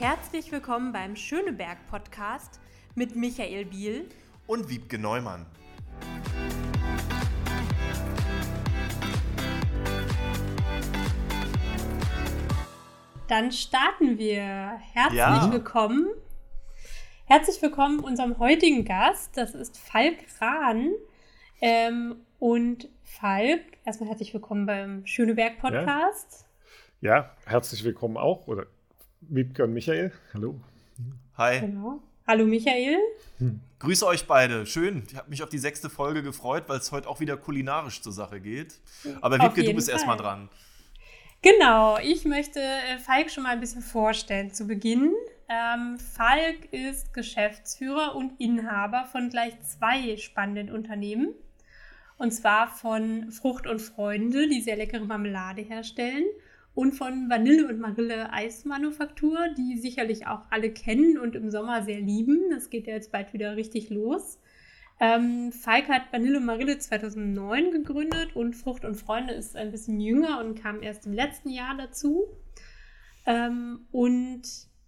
Herzlich willkommen beim Schöneberg Podcast mit Michael Biel und Wiebke Neumann. Dann starten wir. Herzlich ja. willkommen. Herzlich willkommen unserem heutigen Gast. Das ist Falk Rahn. Ähm, und Falk, erstmal herzlich willkommen beim Schöneberg Podcast. Ja. ja, herzlich willkommen auch. Oder Wiebke und Michael. Hallo. Hi. Genau. Hallo Michael. Hm. Grüße euch beide. Schön. Ich habe mich auf die sechste Folge gefreut, weil es heute auch wieder kulinarisch zur Sache geht. Aber Wiebke, du bist erstmal dran. Genau, ich möchte äh, Falk schon mal ein bisschen vorstellen zu Beginn. Ähm, Falk ist Geschäftsführer und Inhaber von gleich zwei spannenden Unternehmen. Und zwar von Frucht und Freunde, die sehr leckere Marmelade herstellen. Und von Vanille und Marille Eismanufaktur, die sicherlich auch alle kennen und im Sommer sehr lieben. Das geht ja jetzt bald wieder richtig los. Ähm, Falk hat Vanille und Marille 2009 gegründet und Frucht und Freunde ist ein bisschen jünger und kam erst im letzten Jahr dazu. Ähm, und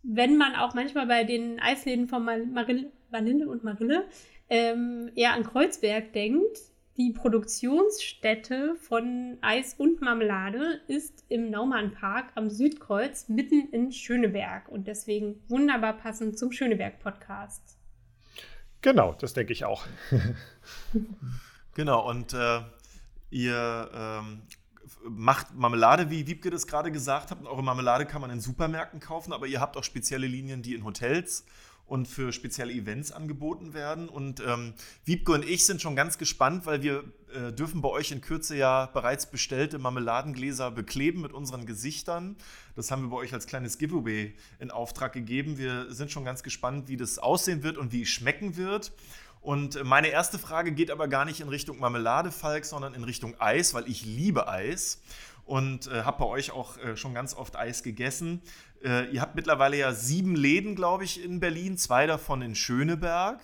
wenn man auch manchmal bei den Eisläden von Marille, Vanille und Marille ähm, eher an Kreuzberg denkt, die Produktionsstätte von Eis und Marmelade ist im Naumannpark am Südkreuz mitten in Schöneberg und deswegen wunderbar passend zum Schöneberg-Podcast. Genau, das denke ich auch. genau, und äh, ihr ähm, macht Marmelade, wie Wiebke das gerade gesagt hat. Und eure Marmelade kann man in Supermärkten kaufen, aber ihr habt auch spezielle Linien, die in Hotels und für spezielle Events angeboten werden. Und ähm, Wiebke und ich sind schon ganz gespannt, weil wir äh, dürfen bei euch in Kürze ja bereits bestellte Marmeladengläser bekleben mit unseren Gesichtern. Das haben wir bei euch als kleines Giveaway in Auftrag gegeben. Wir sind schon ganz gespannt, wie das aussehen wird und wie es schmecken wird. Und meine erste Frage geht aber gar nicht in Richtung Marmelade, Falk, sondern in Richtung Eis, weil ich liebe Eis und äh, habe bei euch auch äh, schon ganz oft Eis gegessen. Äh, ihr habt mittlerweile ja sieben Läden, glaube ich, in Berlin, zwei davon in Schöneberg.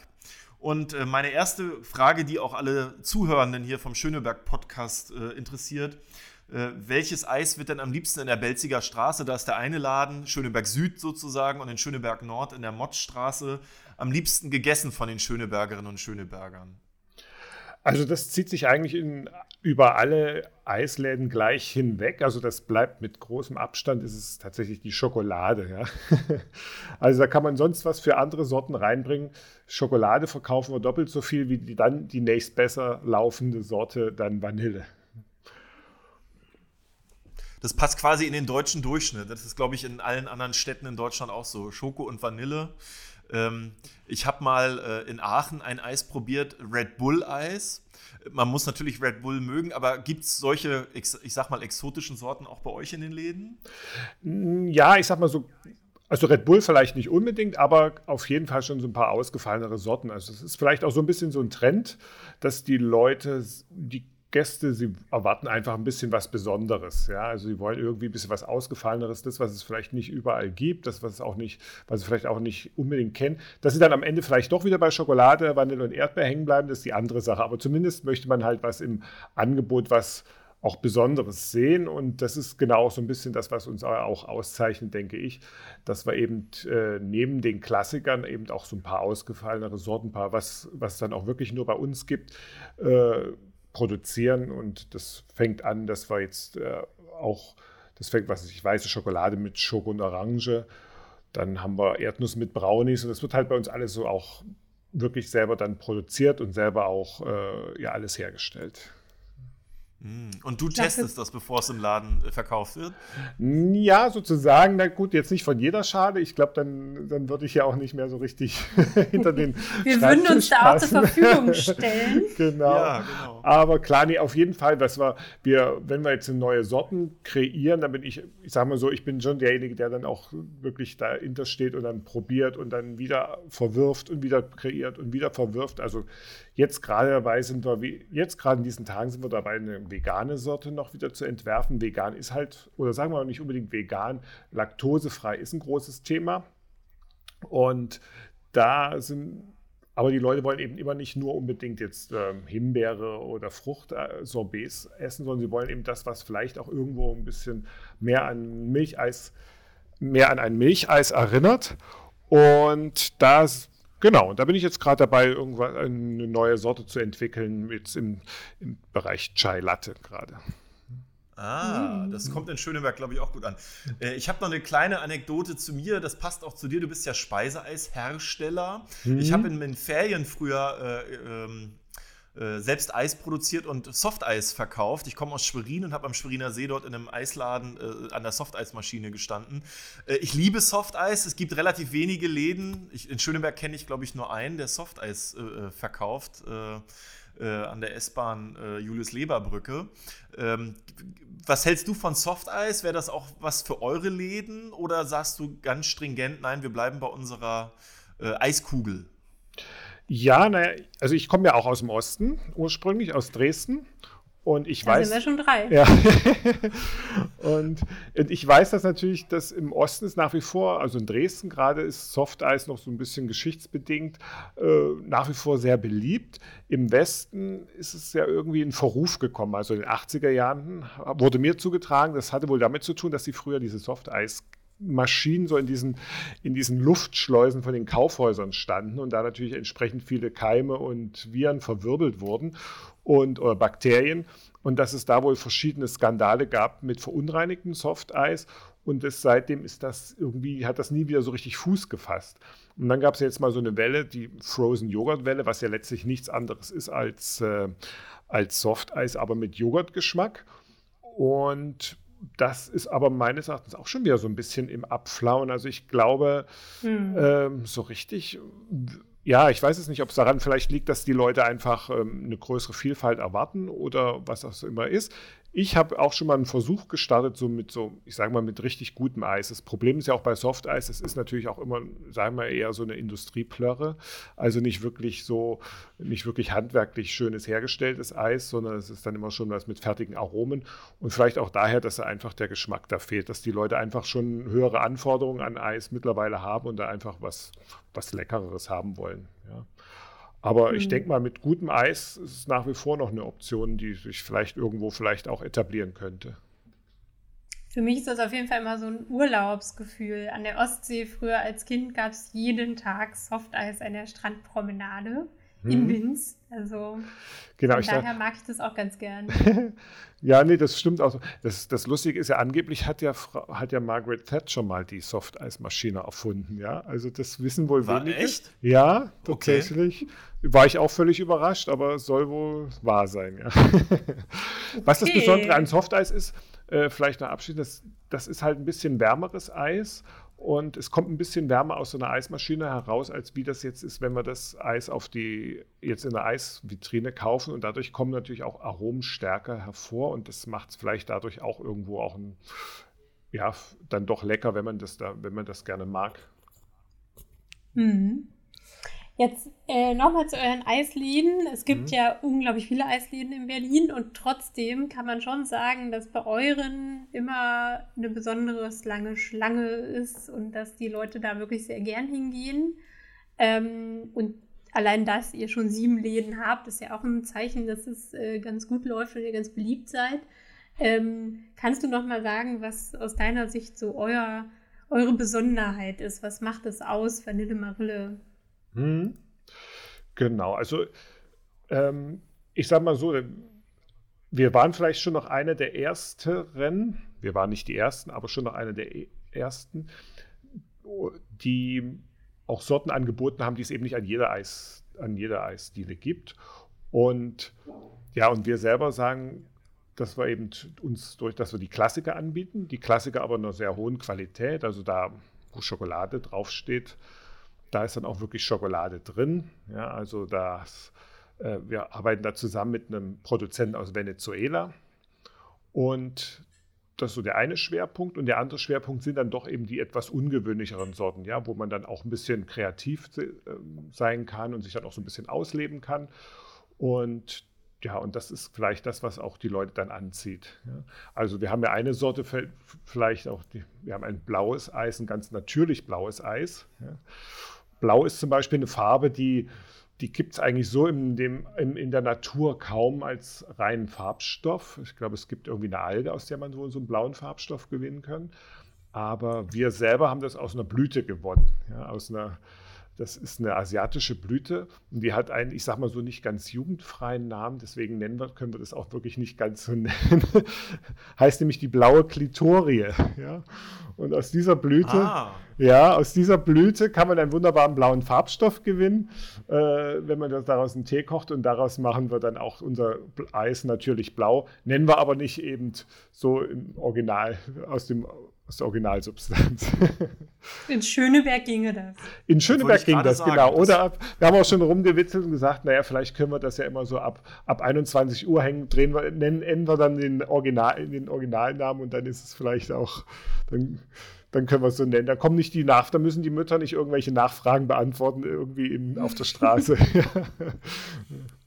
Und äh, meine erste Frage, die auch alle Zuhörenden hier vom Schöneberg-Podcast äh, interessiert, äh, welches Eis wird denn am liebsten in der Belziger Straße, da ist der eine Laden, Schöneberg Süd sozusagen, und in Schöneberg Nord in der Mottstraße, am liebsten gegessen von den Schönebergerinnen und Schönebergern? Also das zieht sich eigentlich in, über alle Eisläden gleich hinweg. Also das bleibt mit großem Abstand, ist es tatsächlich die Schokolade. Ja? Also da kann man sonst was für andere Sorten reinbringen. Schokolade verkaufen wir doppelt so viel wie die, dann die nächst besser laufende Sorte, dann Vanille. Das passt quasi in den deutschen Durchschnitt. Das ist, glaube ich, in allen anderen Städten in Deutschland auch so. Schoko und Vanille. Ähm, ich habe mal äh, in Aachen ein Eis probiert, Red Bull Eis. Man muss natürlich Red Bull mögen, aber gibt es solche, ich, sag mal, exotischen Sorten auch bei euch in den Läden? Mm, ja, ich sag mal so, also Red Bull vielleicht nicht unbedingt, aber auf jeden Fall schon so ein paar ausgefallenere Sorten. Also es ist vielleicht auch so ein bisschen so ein Trend, dass die Leute die Gäste, sie erwarten einfach ein bisschen was Besonderes. Ja? Also sie wollen irgendwie ein bisschen was Ausgefalleneres, das, was es vielleicht nicht überall gibt, das, was es auch nicht, was sie vielleicht auch nicht unbedingt kennen. Dass sie dann am Ende vielleicht doch wieder bei Schokolade, Vanille und Erdbeer hängen bleiben, das ist die andere Sache. Aber zumindest möchte man halt was im Angebot, was auch Besonderes sehen. Und das ist genau so ein bisschen das, was uns auch auszeichnet, denke ich, dass wir eben äh, neben den Klassikern eben auch so ein paar ausgefallenere Sorten, was, was dann auch wirklich nur bei uns gibt, äh, produzieren und das fängt an, dass wir jetzt äh, auch, das fängt, was ich weiße Schokolade mit Schoko und Orange, dann haben wir Erdnuss mit Brownies und das wird halt bei uns alles so auch wirklich selber dann produziert und selber auch äh, ja alles hergestellt. Mm. Und du testest das, bevor es im Laden äh, verkauft wird? Ja, sozusagen. Na gut, jetzt nicht von jeder Schale. Ich glaube, dann, dann würde ich ja auch nicht mehr so richtig hinter den. Wir würden uns da auch zur Verfügung stellen. genau. Ja, genau. Aber klar, nee, auf jeden Fall, was wir, wir, wenn wir jetzt neue Sorten kreieren, dann bin ich, ich sage mal so, ich bin schon derjenige, der dann auch wirklich dahinter steht und dann probiert und dann wieder verwirft und wieder kreiert und wieder verwirft. Also Jetzt gerade dabei sind wir, wie, jetzt gerade in diesen Tagen sind wir dabei, eine vegane Sorte noch wieder zu entwerfen. Vegan ist halt, oder sagen wir mal nicht unbedingt vegan, laktosefrei ist ein großes Thema. Und da sind, aber die Leute wollen eben immer nicht nur unbedingt jetzt ähm, Himbeere oder Fruchtsorbets essen, sondern sie wollen eben das, was vielleicht auch irgendwo ein bisschen mehr an Milcheis mehr an ein Milcheis erinnert. Und da Genau, und da bin ich jetzt gerade dabei, irgendwann eine neue Sorte zu entwickeln, jetzt im, im Bereich Chai Latte gerade. Ah, das kommt in Schöneberg, glaube ich, auch gut an. Äh, ich habe noch eine kleine Anekdote zu mir, das passt auch zu dir. Du bist ja Speiseeishersteller. Mhm. Ich habe in den Ferien früher äh, ähm, äh, selbst Eis produziert und Softeis verkauft. Ich komme aus Schwerin und habe am Schweriner See dort in einem Eisladen äh, an der Softeismaschine gestanden. Äh, ich liebe Softeis. Es gibt relativ wenige Läden. Ich, in Schöneberg kenne ich, glaube ich, nur einen, der Softeis äh, verkauft äh, an der S-Bahn Julius-Leber-Brücke. Ähm, was hältst du von Softeis? Wäre das auch was für eure Läden oder sagst du ganz stringent, nein, wir bleiben bei unserer Eiskugel? Ja, naja, also ich komme ja auch aus dem Osten, ursprünglich aus Dresden. Und ich da weiß. sind wir schon drei. Ja. und, und, ich weiß dass natürlich, dass im Osten ist nach wie vor, also in Dresden gerade ist Softeis noch so ein bisschen geschichtsbedingt äh, nach wie vor sehr beliebt. Im Westen ist es ja irgendwie in Verruf gekommen. Also in den 80er Jahren wurde mir zugetragen, das hatte wohl damit zu tun, dass sie früher diese Softeis Maschinen so in diesen, in diesen Luftschleusen von den Kaufhäusern standen und da natürlich entsprechend viele Keime und Viren verwirbelt wurden und oder Bakterien und dass es da wohl verschiedene Skandale gab mit verunreinigtem Softeis und es, seitdem ist das irgendwie, hat das nie wieder so richtig Fuß gefasst. Und dann gab es jetzt mal so eine Welle, die Frozen Joghurt Welle, was ja letztlich nichts anderes ist als, äh, als Softeis, aber mit Joghurtgeschmack. Und das ist aber meines Erachtens auch schon wieder so ein bisschen im Abflauen. Also ich glaube, hm. ähm, so richtig, ja, ich weiß es nicht, ob es daran vielleicht liegt, dass die Leute einfach ähm, eine größere Vielfalt erwarten oder was das immer ist. Ich habe auch schon mal einen Versuch gestartet, so mit so, ich sage mal, mit richtig gutem Eis. Das Problem ist ja auch bei Softeis, es ist natürlich auch immer, sagen wir eher so eine Industrieplörre. Also nicht wirklich so, nicht wirklich handwerklich schönes hergestelltes Eis, sondern es ist dann immer schon was mit fertigen Aromen. Und vielleicht auch daher, dass da einfach der Geschmack da fehlt, dass die Leute einfach schon höhere Anforderungen an Eis mittlerweile haben und da einfach was, was Leckereres haben wollen. Aber mhm. ich denke mal, mit gutem Eis ist es nach wie vor noch eine Option, die sich vielleicht irgendwo vielleicht auch etablieren könnte. Für mich ist das auf jeden Fall immer so ein Urlaubsgefühl. An der Ostsee früher als Kind gab es jeden Tag Softeis an der Strandpromenade mhm. in Winz. Also genau, von daher mag ich das auch ganz gern. ja, nee, das stimmt auch. Das, das Lustige ist ja, angeblich hat ja, hat ja Margaret Thatcher mal die Softeismaschine erfunden. Ja, also das wissen wohl War wenige. Echt? Ja, tatsächlich. Okay. War ich auch völlig überrascht, aber soll wohl wahr sein. Ja. Was das Besondere an Softeis ist, äh, vielleicht noch abschließend, das, das ist halt ein bisschen wärmeres Eis und es kommt ein bisschen wärmer aus so einer Eismaschine heraus, als wie das jetzt ist, wenn wir das Eis auf die, jetzt in der Eisvitrine kaufen. Und dadurch kommen natürlich auch Aromen stärker hervor. Und das macht es vielleicht dadurch auch irgendwo auch ein, ja, dann doch lecker, wenn man das da, wenn man das gerne mag. Mhm. Jetzt äh, nochmal zu euren Eisläden. Es gibt mhm. ja unglaublich viele Eisläden in Berlin und trotzdem kann man schon sagen, dass bei euren immer eine besonders lange Schlange ist und dass die Leute da wirklich sehr gern hingehen. Ähm, und allein, dass ihr schon sieben Läden habt, ist ja auch ein Zeichen, dass es äh, ganz gut läuft und ihr ganz beliebt seid. Ähm, kannst du nochmal sagen, was aus deiner Sicht so euer, eure Besonderheit ist? Was macht es aus, Vanille Marille? Hm. Genau, also ähm, ich sag mal so, wir waren vielleicht schon noch eine der ersteren, wir waren nicht die ersten, aber schon noch eine der e-, ersten, die auch Sorten angeboten haben, die es eben nicht an jeder Eis, an jeder Eisdiele gibt. Und ja, und wir selber sagen, dass wir eben uns durch, dass wir die Klassiker anbieten, die Klassiker aber in einer sehr hohen Qualität, also da, wo Schokolade draufsteht, da ist dann auch wirklich Schokolade drin. Ja, also das, äh, wir arbeiten da zusammen mit einem Produzenten aus Venezuela. Und das ist so der eine Schwerpunkt. Und der andere Schwerpunkt sind dann doch eben die etwas ungewöhnlicheren Sorten, ja, wo man dann auch ein bisschen kreativ äh, sein kann und sich dann auch so ein bisschen ausleben kann. Und ja, und das ist vielleicht das, was auch die Leute dann anzieht. Ja. Also wir haben ja eine Sorte, vielleicht auch, die, wir haben ein blaues Eis, ein ganz natürlich blaues Eis. Ja. Blau ist zum Beispiel eine Farbe, die, die gibt es eigentlich so in, dem, in, in, der Natur kaum als reinen Farbstoff. Ich glaube, es gibt irgendwie eine Alge, aus der man so, so einen blauen Farbstoff gewinnen kann. aber wir selber haben das aus einer Blüte gewonnen, ja, aus einer das ist eine asiatische Blüte und die hat einen, ich sag mal so, nicht ganz jugendfreien Namen, deswegen nennen wir, können wir das auch wirklich nicht ganz so nennen. heißt nämlich die blaue Klitorie. Ja? Und aus dieser Blüte, ah. ja, aus dieser Blüte kann man einen wunderbaren blauen Farbstoff gewinnen, äh, wenn man daraus einen Tee kocht und daraus machen wir dann auch unser Eis natürlich blau. Nennen wir aber nicht eben so im Original aus dem aus der Originalsubstanz. In Schöneberg ginge das. In Schöneberg ging das, sagen, genau. Oder ab, wir haben auch schon rumgewitzelt und gesagt, naja, vielleicht können wir das ja immer so ab, ab 21 Uhr hängen, drehen wir, nennen, nennen wir dann den, Original, den Originalnamen und dann ist es vielleicht auch, dann, dann können wir es so nennen. Da kommen nicht die nach, da müssen die Mütter nicht irgendwelche Nachfragen beantworten, irgendwie in, auf der Straße.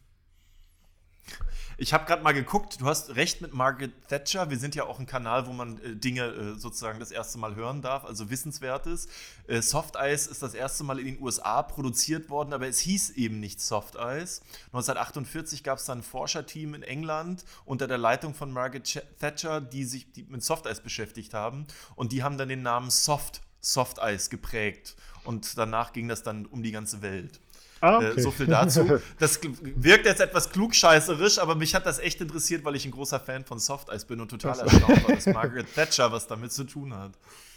Ich habe gerade mal geguckt, du hast recht mit Margaret Thatcher. Wir sind ja auch ein Kanal, wo man äh, Dinge äh, sozusagen das erste Mal hören darf, also Wissenswertes. Äh, Soft Ice ist das erste Mal in den USA produziert worden, aber es hieß eben nicht Soft Ice. 1948 gab es dann ein Forscherteam in England unter der Leitung von Margaret Thatcher, die sich die mit Soft Ice beschäftigt haben. Und die haben dann den Namen Soft Soft Ice geprägt. Und danach ging das dann um die ganze Welt. Ah, äh, okay. so viel dazu. Das wirkt jetzt etwas klugscheißerisch, aber mich hat das echt interessiert, weil ich ein großer Fan von Soft Ice bin und total erstaunt war, dass Margaret Thatcher was damit zu tun hat.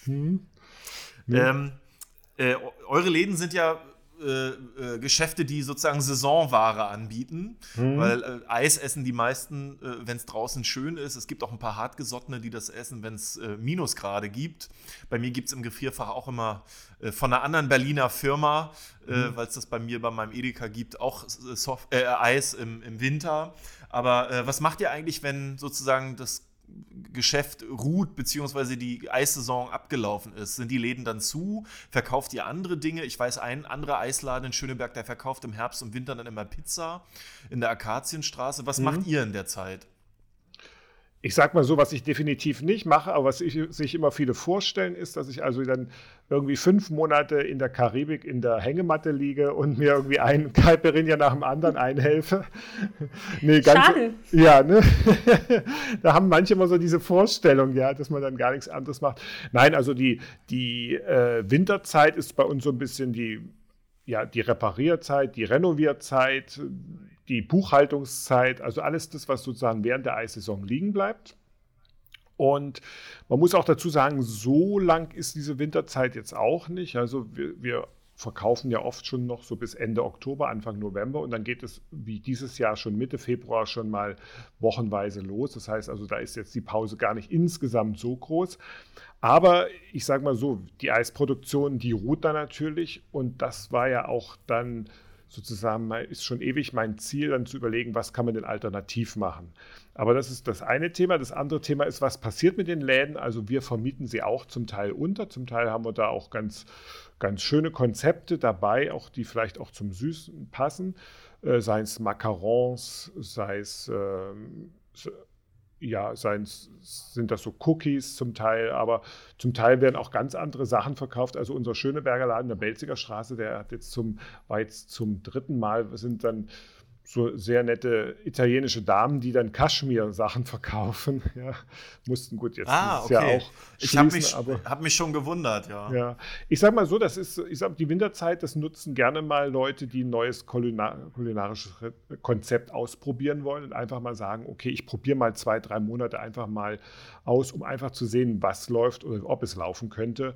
Hm. Ähm, äh, eure Läden sind ja äh, äh, Geschäfte, die sozusagen Saisonware anbieten, mhm. weil äh, Eis essen die meisten, äh, wenn es draußen schön ist. Es gibt auch ein paar Hartgesottene, die das essen, wenn es Minusgrade gibt. Bei mir gibt es im Gefrierfach auch immer von einer anderen Berliner Firma, mhm. weil es das bei mir bei meinem Edeka gibt, auch Soft Eis im, im Winter. Aber was macht ihr eigentlich, wenn sozusagen das Geschäft ruht, beziehungsweise die Eissaison abgelaufen ist, sind die Läden dann zu? Verkauft ihr andere Dinge? Ich weiß, ein anderer Eisladen in Schöneberg, der verkauft im Herbst und Winter dann immer Pizza in der Akazienstraße. Was mhm. macht ihr in der Zeit? Ich sag mal so, was ich definitiv nicht mache, aber was ich, sich immer viele vorstellen, ist, dass ich also dann irgendwie fünf Monate in der Karibik in der Hängematte liege und mir irgendwie einen Caipirinha nach dem anderen einhelfe. nee, ganz, Schade. Ja, ne? da haben manche immer so diese Vorstellung, ja, dass man dann gar nichts anderes macht. Nein, also die, die äh, Winterzeit ist bei uns so ein bisschen die, ja, die Reparierzeit, die Renovierzeit die Buchhaltungszeit, also alles das, was sozusagen während der Eissaison liegen bleibt. Und man muss auch dazu sagen, so lang ist diese Winterzeit jetzt auch nicht. Also wir, wir verkaufen ja oft schon noch so bis Ende Oktober, Anfang November und dann geht es wie dieses Jahr schon Mitte Februar schon mal wochenweise los. Das heißt also, da ist jetzt die Pause gar nicht insgesamt so groß. Aber ich sage mal so, die Eisproduktion, die ruht da natürlich und das war ja auch dann sozusagen ist schon ewig mein Ziel, dann zu überlegen, was kann man denn alternativ machen. Aber das ist das eine Thema. Das andere Thema ist, was passiert mit den Läden? Also wir vermieten sie auch zum Teil unter. Zum Teil haben wir da auch ganz, ganz schöne Konzepte dabei, auch die vielleicht auch zum Süßen passen. Äh, sei es Macarons, sei es äh, ja, seien, sind das so Cookies zum Teil, aber zum Teil werden auch ganz andere Sachen verkauft. Also unser Schöneberger Laden der Belziger Straße, der hat jetzt zum, war jetzt zum dritten Mal, sind dann so sehr nette italienische Damen, die dann Kaschmir-Sachen verkaufen. Ja, mussten gut jetzt ah, okay. ja auch. Ich habe mich, hab mich schon gewundert, ja. ja. Ich sage mal so, das ist, ich sag, die Winterzeit, das nutzen gerne mal Leute, die ein neues Kulinar kulinarisches Konzept ausprobieren wollen und einfach mal sagen, okay, ich probiere mal zwei, drei Monate einfach mal aus, um einfach zu sehen, was läuft oder ob es laufen könnte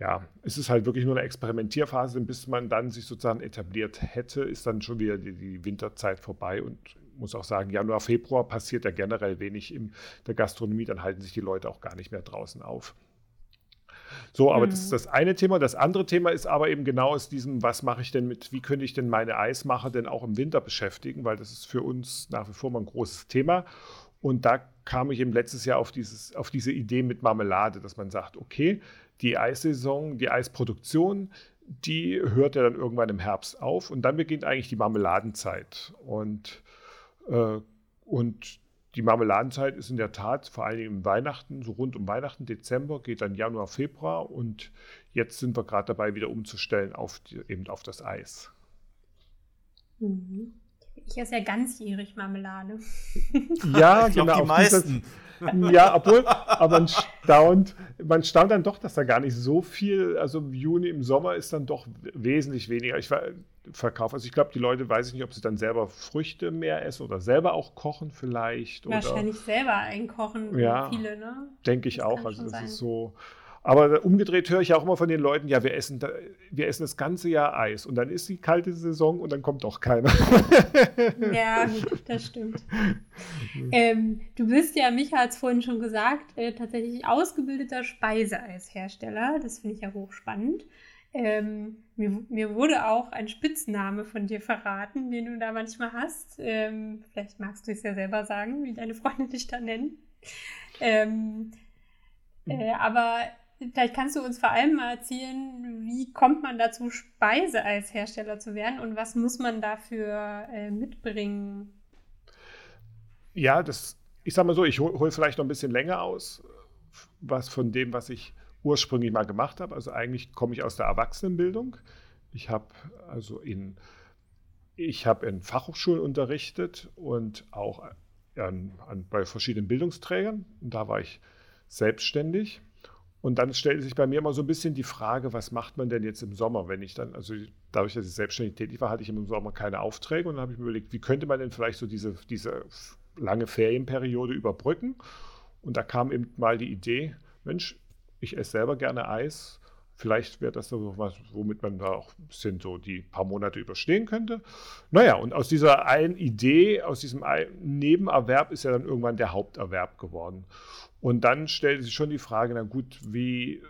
ja, es ist halt wirklich nur eine Experimentierphase, bis man dann sich sozusagen etabliert hätte, ist dann schon wieder die, die Winterzeit vorbei und muss auch sagen, Januar, Februar passiert ja generell wenig in der Gastronomie, dann halten sich die Leute auch gar nicht mehr draußen auf. So, aber mhm. das ist das eine Thema. Das andere Thema ist aber eben genau aus diesem, was mache ich denn mit, wie könnte ich denn meine Eismacher denn auch im Winter beschäftigen, weil das ist für uns nach wie vor mal ein großes Thema. Und da kam ich eben letztes Jahr auf, dieses, auf diese Idee mit Marmelade, dass man sagt, okay, die Eissaison, die Eisproduktion, die hört ja dann irgendwann im Herbst auf und dann beginnt eigentlich die Marmeladenzeit. Und, äh, und die Marmeladenzeit ist in der Tat vor allem im Weihnachten, so rund um Weihnachten, Dezember, geht dann Januar, Februar und jetzt sind wir gerade dabei, wieder umzustellen auf die, eben auf das Eis. Mhm. Ich esse ja ganzjährig Marmelade. Ja, ich genau. Die meisten. ja, obwohl, aber man staunt, man staunt dann doch, dass da gar nicht so viel, also im Juni, im Sommer ist dann doch wesentlich weniger. Ich verkaufe, also ich glaube, die Leute, weiß ich nicht, ob sie dann selber Früchte mehr essen oder selber auch kochen vielleicht. Wahrscheinlich oder, selber einkochen, ja, viele, ne? Denke ich das auch. Also das sein. ist so, aber umgedreht höre ich ja auch immer von den Leuten, ja, wir essen, wir essen das ganze Jahr Eis und dann ist die kalte Saison und dann kommt doch keiner. ja, das stimmt. ähm, du bist ja, Micha hat es vorhin schon gesagt, äh, tatsächlich ausgebildeter Speiseeishersteller. Das finde ich ja hochspannend. Ähm, mir, mir, wurde auch ein Spitzname von dir verraten, den du da manchmal hast. Ähm, vielleicht magst du es ja selber sagen, wie deine Freunde dich da nennen. Ähm, äh, aber Vielleicht kannst du uns vor allem mal erzählen, wie kommt man dazu, Speiseeishersteller zu werden und was muss man dafür äh, mitbringen? Ja, das, ich sag mal so, ich hole hol vielleicht noch ein bisschen länger aus, was von dem, was ich ursprünglich mal gemacht habe. Also eigentlich komme ich aus der Erwachsenenbildung. Ich habe also in, ich habe in Fachhochschulen unterrichtet und auch an, an, bei verschiedenen Bildungsträgern. Und da war ich selbstständig und dann stellte sich bei mir immer so ein bisschen die Frage, was macht man denn jetzt im Sommer, wenn ich dann, also dadurch, dass ich selbstständig tätig war, hatte ich im Sommer keine Aufträge und dann habe ich mir überlegt, wie könnte man denn vielleicht so diese, diese lange Ferienperiode überbrücken? Und da kam eben mal die Idee, Mensch, ich esse selber gerne Eis. Vielleicht wäre das so was, womit man da auch ein bisschen so die paar Monate überstehen könnte. Naja, und aus dieser einen Idee, aus diesem Nebenerwerb ist ja dann irgendwann der Haupterwerb geworden. Und dann stellte sich schon die Frage, na gut, wie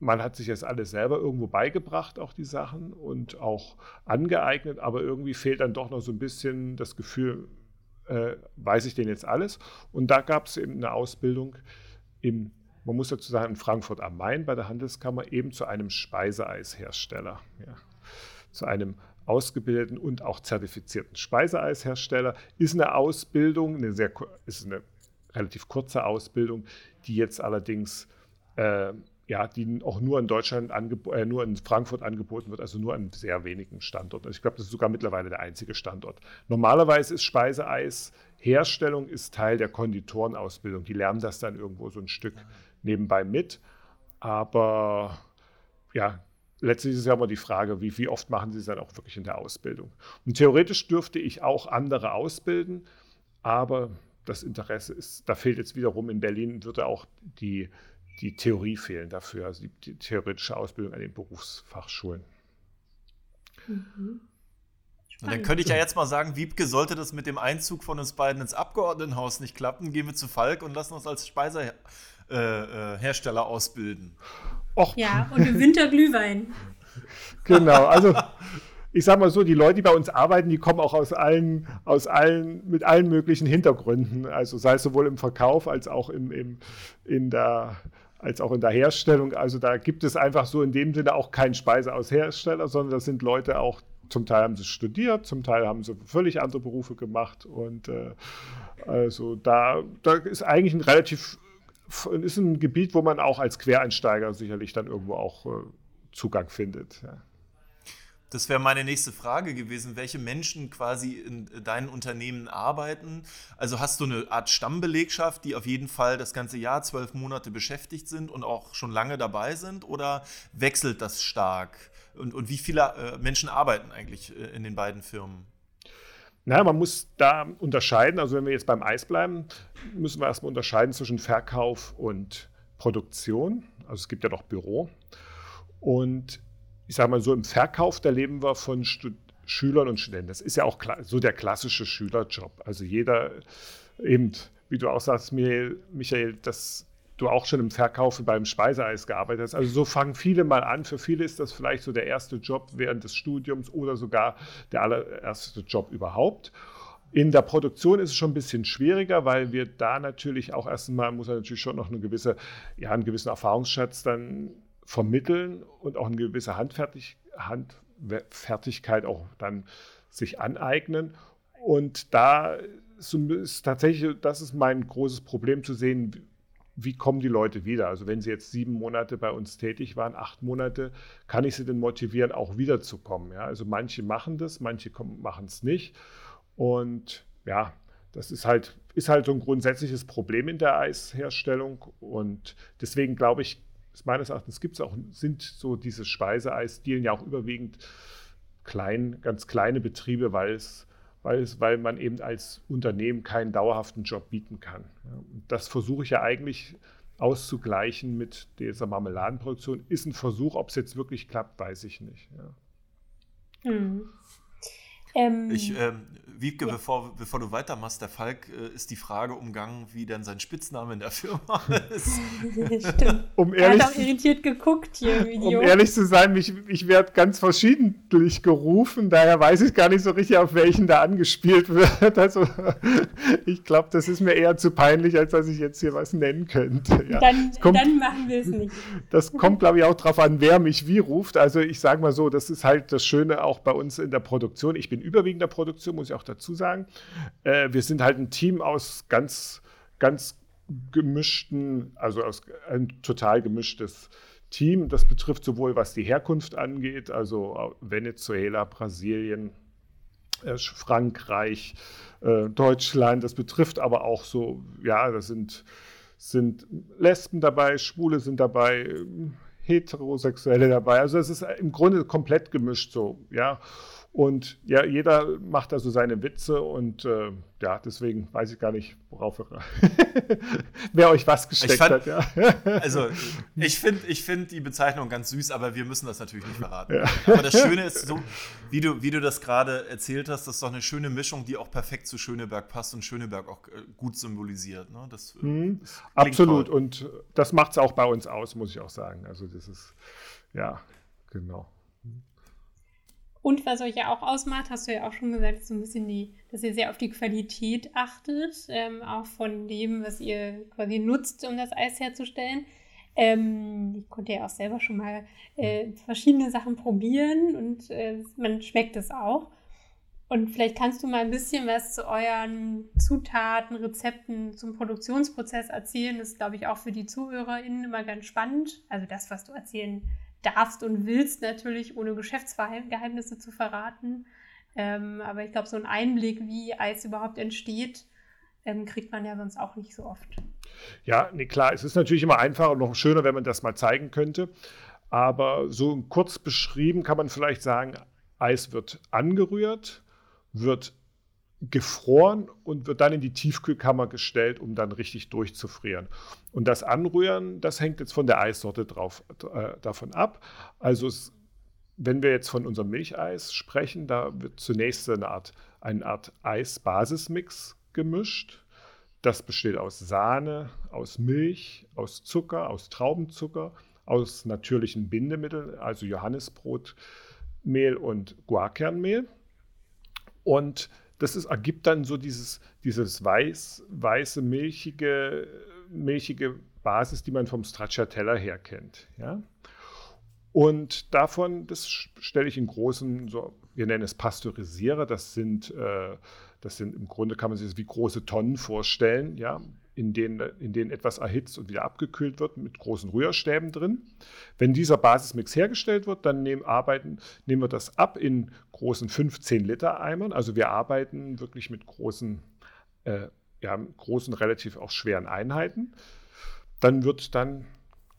man hat sich das alles selber irgendwo beigebracht, auch die Sachen und auch angeeignet, aber irgendwie fehlt dann doch noch so ein bisschen das Gefühl, äh, weiß ich denn jetzt alles? Und da gab es eben eine Ausbildung im, man muss dazu sagen, in Frankfurt am Main bei der Handelskammer eben zu einem Speiseeishersteller, ja, zu einem ausgebildeten und auch zertifizierten Speiseeishersteller. Ist eine Ausbildung, eine sehr, ist eine relativ kurze Ausbildung, die jetzt allerdings äh, ja, die auch nur in Deutschland, äh, nur in Frankfurt angeboten wird, also nur an sehr wenigen Standorten. Also ich glaube, das ist sogar mittlerweile der einzige Standort. Normalerweise ist Speiseeis Herstellung ist Teil der Konditorenausbildung. Die lernen das dann irgendwo so ein Stück nebenbei mit. Aber ja, letztlich ist ja immer die Frage, wie, wie oft machen sie es dann auch wirklich in der Ausbildung. Und theoretisch dürfte ich auch andere ausbilden, aber das Interesse ist, da fehlt jetzt wiederum in Berlin, würde auch die, die Theorie fehlen dafür, also die, die theoretische Ausbildung an den Berufsfachschulen. Mhm. Und dann könnte ich ja jetzt mal sagen, Wiebke, sollte das mit dem Einzug von uns beiden ins Abgeordnetenhaus nicht klappen, gehen wir zu Falk und lassen uns als Speisehersteller äh, äh ausbilden. Och. Ja, und im Winter Glühwein. genau, also ich sag mal so, die Leute, die bei uns arbeiten, die kommen auch aus allen, aus allen, mit allen möglichen Hintergründen. Also sei es sowohl im Verkauf als auch im, im, in der als auch in der Herstellung. Also da gibt es einfach so in dem Sinne auch keinen Speise aus Hersteller, sondern das sind Leute auch, zum Teil haben sie studiert, zum Teil haben sie völlig andere Berufe gemacht. Und äh, also da, da ist eigentlich ein relativ, ist ein Gebiet, wo man auch als Quereinsteiger sicherlich dann irgendwo auch äh, Zugang findet. Ja. Das wäre meine nächste Frage gewesen, welche Menschen quasi in deinen Unternehmen arbeiten. Also hast du eine Art Stammbelegschaft, die auf jeden Fall das ganze Jahr, zwölf Monate beschäftigt sind und auch schon lange dabei sind oder wechselt das stark? Und, und wie viele äh, Menschen arbeiten eigentlich äh, in den beiden Firmen? Na, man muss da unterscheiden. Also wenn wir jetzt beim Eis bleiben, müssen wir erstmal unterscheiden zwischen Verkauf und Produktion. Also es gibt ja noch Büro. Und ich sage mal so, im Verkauf, da leben wir von Stud Schülern und Studenten. Das ist ja auch so der klassische Schülerjob. Also jeder, eben, wie du auch sagst, Michael, dass du auch schon im Verkauf beim Speiseeis gearbeitet hast. Also so fangen viele mal an. Für viele ist das vielleicht so der erste Job während des Studiums oder sogar der allererste Job überhaupt. In der Produktion ist es schon ein bisschen schwieriger, weil wir da natürlich auch erstmal, muss man natürlich schon noch eine gewisse, ja, einen gewissen Erfahrungsschatz dann vermitteln und auch eine gewisse Handfertig Handfertigkeit auch dann sich aneignen. Und da ist tatsächlich, das ist mein großes Problem zu sehen, wie kommen die Leute wieder? Also wenn sie jetzt sieben Monate bei uns tätig waren, acht Monate, kann ich sie denn motivieren, auch wiederzukommen? Ja? Also manche machen das, manche machen es nicht. Und ja, das ist halt, ist halt so ein grundsätzliches Problem in der Eisherstellung. Und deswegen glaube ich, meines Erachtens gibt es auch, sind so diese Speiseeisdielen ja auch überwiegend klein, ganz kleine Betriebe, weil es, weil es, weil man eben als Unternehmen keinen dauerhaften Job bieten kann. Und das versuche ich ja eigentlich auszugleichen mit dieser Marmeladenproduktion. Ist ein Versuch, ob es jetzt wirklich klappt, weiß ich nicht. Ja. Mhm. Ähm, ich, ähm, Wiebke, ja. bevor, bevor du weitermachst, der Falk äh, ist die Frage umgangen, wie denn sein Spitzname in der Firma ist. Stimmt. Um ehrlich, er hat auch irritiert geguckt hier im Video. Um ehrlich zu sein, ich, ich werde ganz verschiedentlich gerufen, daher weiß ich gar nicht so richtig, auf welchen da angespielt wird. Also ich glaube, das ist mir eher zu peinlich, als dass ich jetzt hier was nennen könnte. Ja. Dann, kommt, dann machen wir es nicht. Das kommt, glaube ich, auch darauf an, wer mich wie ruft. Also ich sage mal so, das ist halt das Schöne auch bei uns in der Produktion. Ich bin überwiegender Produktion, muss ich auch dazu sagen. Äh, wir sind halt ein Team aus ganz, ganz gemischten, also aus ein total gemischtes Team. Das betrifft sowohl was die Herkunft angeht, also Venezuela, Brasilien, äh, Frankreich, äh, Deutschland. Das betrifft aber auch so, ja, das sind, sind Lesben dabei, Schwule sind dabei, Heterosexuelle dabei. Also es ist im Grunde komplett gemischt so, ja. Und ja, jeder macht also seine Witze und äh, ja, deswegen weiß ich gar nicht, worauf er, wer euch was gesteckt fand, hat. Ja. Also ich finde ich find die Bezeichnung ganz süß, aber wir müssen das natürlich nicht verraten. Ja. Aber das Schöne ist, so, wie, du, wie du das gerade erzählt hast, das ist doch eine schöne Mischung, die auch perfekt zu Schöneberg passt und Schöneberg auch äh, gut symbolisiert. Ne? Das, äh, mhm. das Absolut toll. und das macht es auch bei uns aus, muss ich auch sagen. Also das ist, ja, genau. Und was euch ja auch ausmacht, hast du ja auch schon gesagt, ist so ein bisschen die, dass ihr sehr auf die Qualität achtet, ähm, auch von dem, was ihr quasi nutzt, um das Eis herzustellen. Ähm, ich konnte ja auch selber schon mal äh, verschiedene Sachen probieren und äh, man schmeckt es auch. Und vielleicht kannst du mal ein bisschen was zu euren Zutaten, Rezepten zum Produktionsprozess erzählen. Das ist, glaube ich, auch für die ZuhörerInnen immer ganz spannend. Also das, was du erzählen darfst und willst natürlich, ohne Geschäftsgeheimnisse zu verraten. Ähm, aber ich glaube, so ein Einblick, wie Eis überhaupt entsteht, ähm, kriegt man ja sonst auch nicht so oft. Ja, nee, klar, es ist natürlich immer einfacher und noch schöner, wenn man das mal zeigen könnte. Aber so kurz beschrieben kann man vielleicht sagen, Eis wird angerührt, wird gefroren und wird dann in die Tiefkühlkammer gestellt, um dann richtig durchzufrieren. Und das Anrühren, das hängt jetzt von der Eissorte drauf, äh, davon ab. Also es, wenn wir jetzt von unserem Milcheis sprechen, da wird zunächst eine Art, eine Art Eis-Basismix gemischt. Das besteht aus Sahne, aus Milch, aus Zucker, aus Traubenzucker, aus natürlichen Bindemitteln, also Johannisbrotmehl und Guarkernmehl. Und das ist, ergibt dann so dieses, dieses weiß, weiße, milchige, milchige Basis, die man vom Stracciatella her kennt. Ja? Und davon, das stelle ich in großen, so, wir nennen es Pasteurisierer, das sind, äh, das sind im Grunde kann man sich das wie große Tonnen vorstellen, ja, in denen, in denen etwas erhitzt und wieder abgekühlt wird mit großen Rührstäben drin. Wenn dieser Basismix hergestellt wird, dann nehmen, arbeiten, nehmen wir das ab in großen 15 Liter Eimern. Also wir arbeiten wirklich mit großen, äh, ja, großen, relativ auch schweren Einheiten. Dann wird dann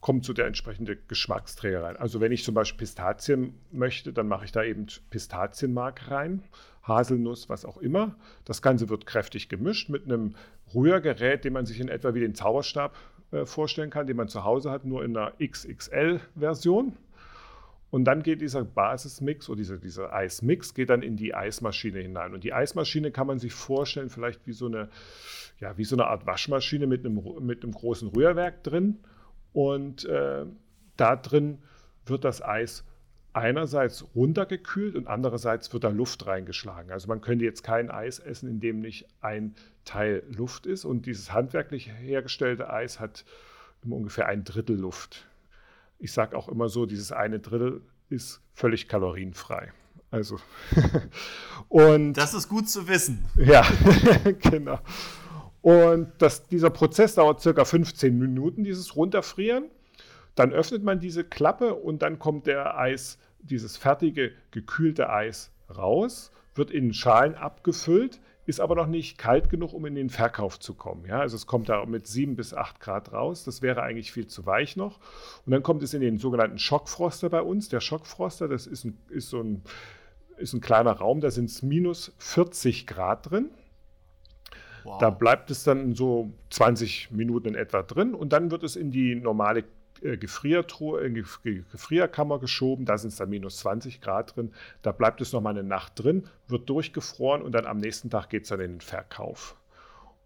kommt so der entsprechende Geschmacksträger rein. Also wenn ich zum Beispiel Pistazien möchte, dann mache ich da eben Pistazienmark rein, Haselnuss, was auch immer. Das Ganze wird kräftig gemischt mit einem Rührgerät, den man sich in etwa wie den Zauberstab äh, vorstellen kann, den man zu Hause hat, nur in einer XXL-Version. Und dann geht dieser Basismix oder dieser, dieser Eismix geht dann in die Eismaschine hinein. Und die Eismaschine kann man sich vorstellen, vielleicht wie so eine, ja, wie so eine Art Waschmaschine mit einem, mit einem großen Rührwerk drin. Und äh, da drin wird das Eis einerseits runtergekühlt und andererseits wird da Luft reingeschlagen. Also man könnte jetzt kein Eis essen, in dem nicht ein Teil Luft ist. Und dieses handwerklich hergestellte Eis hat ungefähr ein Drittel Luft. Ich sage auch immer so, dieses eine Drittel ist völlig kalorienfrei. Also und das ist gut zu wissen. Ja, genau. Und das, dieser Prozess dauert circa 15 Minuten, dieses Runterfrieren. Dann öffnet man diese Klappe und dann kommt der Eis, dieses fertige, gekühlte Eis raus, wird in Schalen abgefüllt. ist aber noch nicht kalt genug, um in den Verkauf zu kommen. Ja? Also es kommt da mit 7 bis 8 Grad raus. Das wäre eigentlich viel zu weich noch. Und dann kommt es in den sogenannten Schockfroster bei uns. Der Schockfroster, das ist ein, ist so ein, ist ein kleiner Raum, da sind es minus 40 Grad drin. Da bleibt es dann so 20 Minuten in etwa drin und dann wird es in die normale äh, Gefriertruhe, in die Gefrierkammer geschoben, da sind es dann minus 20 Grad drin. Da bleibt es nochmal eine Nacht drin, wird durchgefroren und dann am nächsten Tag geht es dann in den Verkauf.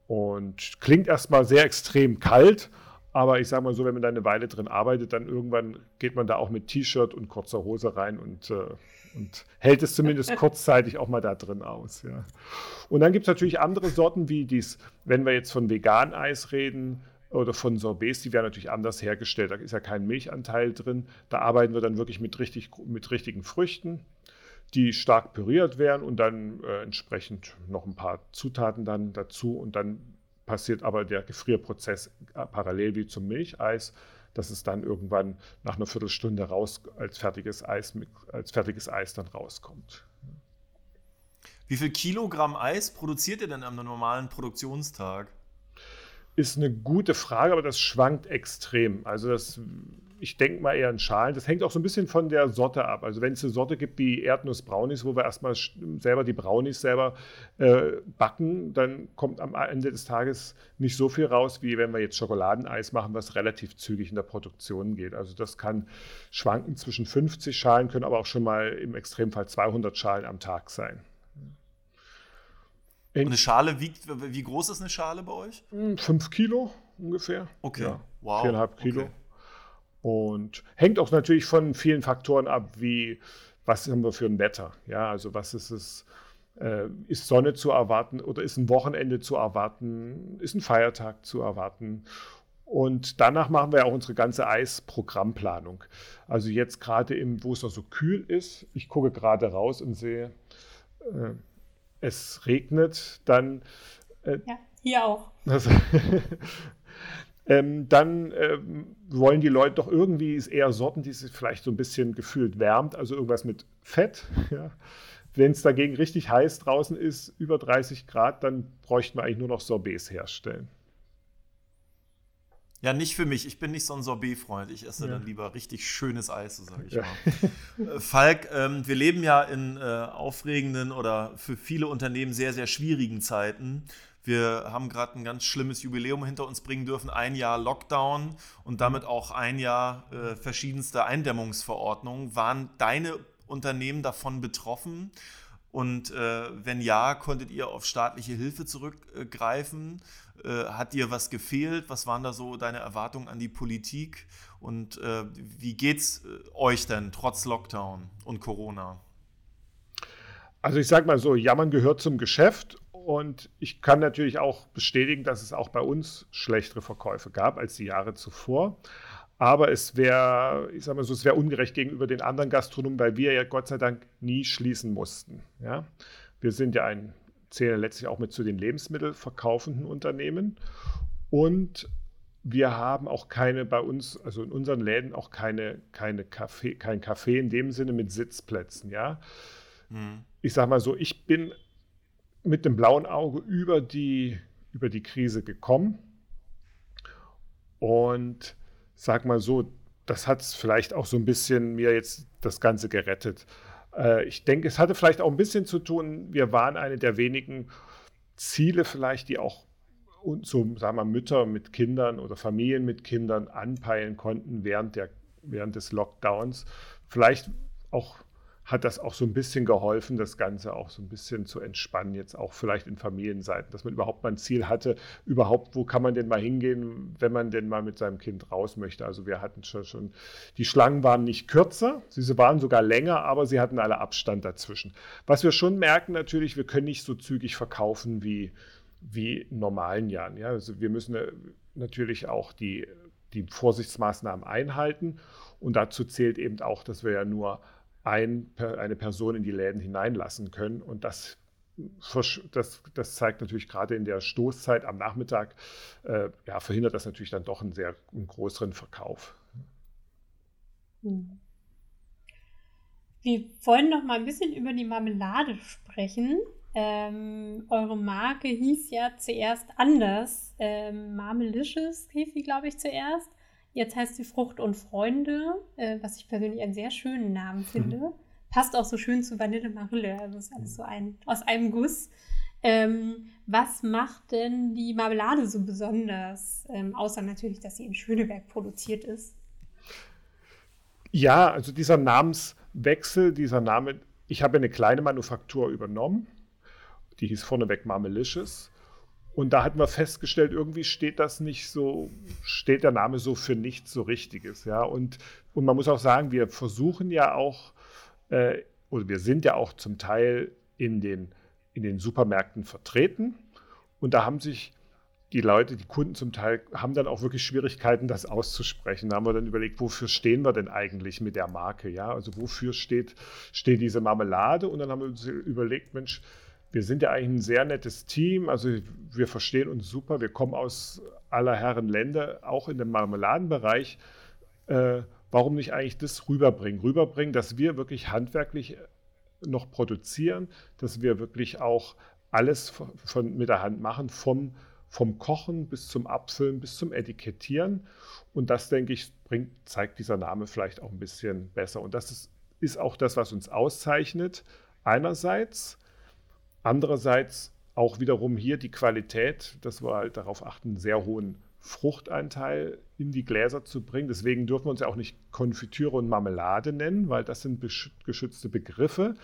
Und klingt erstmal sehr extrem kalt, aber ich sage mal so, wenn man da eine Weile drin arbeitet, dann irgendwann geht man da auch mit T-Shirt und kurzer Hose rein und, äh, und hält es zumindest kurzzeitig auch mal da drin aus. Ja. Und dann gibt es natürlich andere Sorten, wie dies, wenn wir jetzt von Vegan-Eis reden, oder von Sorbets, die werden natürlich anders hergestellt. Da ist ja kein Milchanteil drin. Da arbeiten wir dann wirklich mit, richtig, mit richtigen Früchten, die stark püriert werden und dann äh, entsprechend noch ein paar Zutaten dann dazu. Und dann passiert aber der Gefrierprozess äh, parallel wie zum Milcheis, dass es dann irgendwann nach einer Viertelstunde raus als fertiges Eis, als fertiges Eis dann rauskommt. Wie viel Kilogramm Eis produziert ihr denn am normalen Produktionstag? ist eine gute Frage, aber das schwankt extrem. Also das, ich denke mal eher in Schalen. Das hängt auch so ein bisschen von der Sorte ab. Also wenn es eine Sorte gibt wie Erdnuss-Brownies, wo wir erstmal selber die Brownies selber äh, backen, dann kommt am Ende des Tages nicht so viel raus, wie wenn wir jetzt Schokoladeneis machen, was relativ zügig in der Produktion geht. Also das kann schwanken zwischen 50 Schalen, können aber auch schon mal im Extremfall 200 Schalen am Tag sein. Und eine Schale wiegt, wie groß ist eine Schale bei euch? Hm, fünf Kilo ungefähr. Okay, ja, wow. Viereinhalb Kilo. Okay. Und hängt auch natürlich von vielen Faktoren ab, wie was haben wir für ein Wetter? Ja, also was ist es? Äh, ist Sonne zu erwarten oder ist ein Wochenende zu erwarten? Ist ein Feiertag zu erwarten? Und danach machen wir auch unsere ganze Eisprogrammplanung. Also jetzt gerade im, wo es noch so kühl ist, ich gucke gerade raus und sehe, äh, es regnet, dann. Äh, ja, hier auch. Also, ähm, dann ähm, wollen die Leute doch irgendwie eher Sorten, die sich vielleicht so ein bisschen gefühlt wärmt, also irgendwas mit Fett. Ja. Wenn es dagegen richtig heiß draußen ist, über 30 Grad, dann bräuchten wir eigentlich nur noch Sorbets herstellen. Ja, nicht für mich. Ich bin nicht so ein Sorbet-Freund. Ich esse ja. dann lieber richtig schönes Eis, so sage ich ja. mal. Äh, Falk, ähm, wir leben ja in äh, aufregenden oder für viele Unternehmen sehr, sehr schwierigen Zeiten. Wir haben gerade ein ganz schlimmes Jubiläum hinter uns bringen dürfen, ein Jahr Lockdown und damit auch ein Jahr äh, verschiedenste Eindämmungsverordnungen. Waren deine Unternehmen davon betroffen? Und äh, wenn ja, konntet ihr auf staatliche Hilfe zurückgreifen? Äh, hat dir was gefehlt? Was waren da so deine Erwartungen an die Politik? Und äh, wie geht's äh, euch denn trotz Lockdown und Corona? Also ich sage mal so, Jammern gehört zum Geschäft und ich kann natürlich auch bestätigen, dass es auch bei uns schlechtere Verkäufe gab als die Jahre zuvor. Aber es wäre, ich sage mal so, es wäre ungerecht gegenüber den anderen Gastronomen, weil wir ja Gott sei Dank nie schließen mussten. Ja? Wir sind ja ein, zählen letztlich auch mit zu den lebensmittelverkaufenden Unternehmen. Und wir haben auch keine bei uns, also in unseren Läden auch keine, keine Café, kein Café in dem Sinne mit Sitzplätzen, ja. Mhm. Ich sage mal so, ich bin mit dem blauen Auge über die, über die Krise gekommen. Und sag mal so, das hat vielleicht auch so ein bisschen mir jetzt das Ganze gerettet. Äh, ich denke, es hatte vielleicht auch ein bisschen zu tun, wir waren eine der wenigen Ziele vielleicht, die auch so, sagen wir, Mütter mit Kindern oder Familien mit Kindern anpeilen konnten während, der, während des Lockdowns. Vielleicht auch hat das auch so ein bisschen geholfen, das Ganze auch so ein bisschen zu entspannen, jetzt auch vielleicht in Familienseiten, dass man überhaupt mal ein Ziel hatte, überhaupt, wo kann man denn mal hingehen, wenn man denn mal mit seinem Kind raus möchte. Also wir hatten schon, schon die Schlangen waren nicht kürzer, sie waren sogar länger, aber sie hatten alle Abstand dazwischen. Was wir schon merken natürlich, wir können nicht so zügig verkaufen wie, wie in normalen Jahren. Ja? Also wir müssen äh, natürlich auch die, die Vorsichtsmaßnahmen einhalten und dazu zählt eben auch, dass wir ja nur ein, eine Person in die Läden hineinlassen können. Und das, das, das zeigt natürlich gerade in der Stoßzeit am Nachmittag, äh, ja, verhindert das natürlich dann doch einen sehr einen größeren Verkauf. Wir wollen noch mal ein bisschen über die Marmelade sprechen. Ähm, eure Marke hieß ja zuerst anders. Ähm, Marmelicious hieß sie, glaube ich, zuerst. Jetzt heißt sie Frucht und Freunde, äh, was ich persönlich einen sehr schönen Namen finde. Mhm. Passt auch so schön zu Vanille Marille. Also ist alles so ein, aus einem Guss. Ähm, was macht denn die Marmelade so besonders? Ähm, außer natürlich, dass sie in Schöneberg produziert ist. Ja, also dieser Namenswechsel, dieser Name, ich habe eine kleine Manufaktur übernommen, die hieß vorneweg Marmelicious. Und da hatten wir festgestellt, irgendwie steht das nicht so, steht der Name so für nichts so Richtiges. Ja? Und, und man muss auch sagen, wir versuchen ja auch, äh, oder wir sind ja auch zum Teil in den, in den Supermärkten vertreten. Und da haben sich die Leute, die Kunden zum Teil, haben dann auch wirklich Schwierigkeiten, das auszusprechen. Da haben wir dann überlegt, wofür stehen wir denn eigentlich mit der Marke? Ja, also wofür steht, steht diese Marmelade? Und dann haben wir uns überlegt, Mensch, wir sind ja eigentlich ein sehr nettes Team. Also wir verstehen uns super. Wir kommen aus aller Herren Länder, auch in dem Marmeladenbereich. Äh, warum nicht eigentlich das rüberbringen? Rüberbringen, dass wir wirklich handwerklich noch produzieren, dass wir wirklich auch alles von, von mit der Hand machen, vom vom Kochen bis zum Abfüllen bis zum Etikettieren. Und das, denke ich, bringt, zeigt dieser Name vielleicht auch ein bisschen besser. Und das ist, ist auch das, was uns auszeichnet. Einerseits, andererseits auch wiederum hier die Qualität, dass wir halt darauf achten, einen sehr hohen Fruchteinteil in die Gläser zu bringen. Deswegen dürfen wir uns ja auch nicht Konfitüre und Marmelade nennen, weil das sind geschützte Begriffe.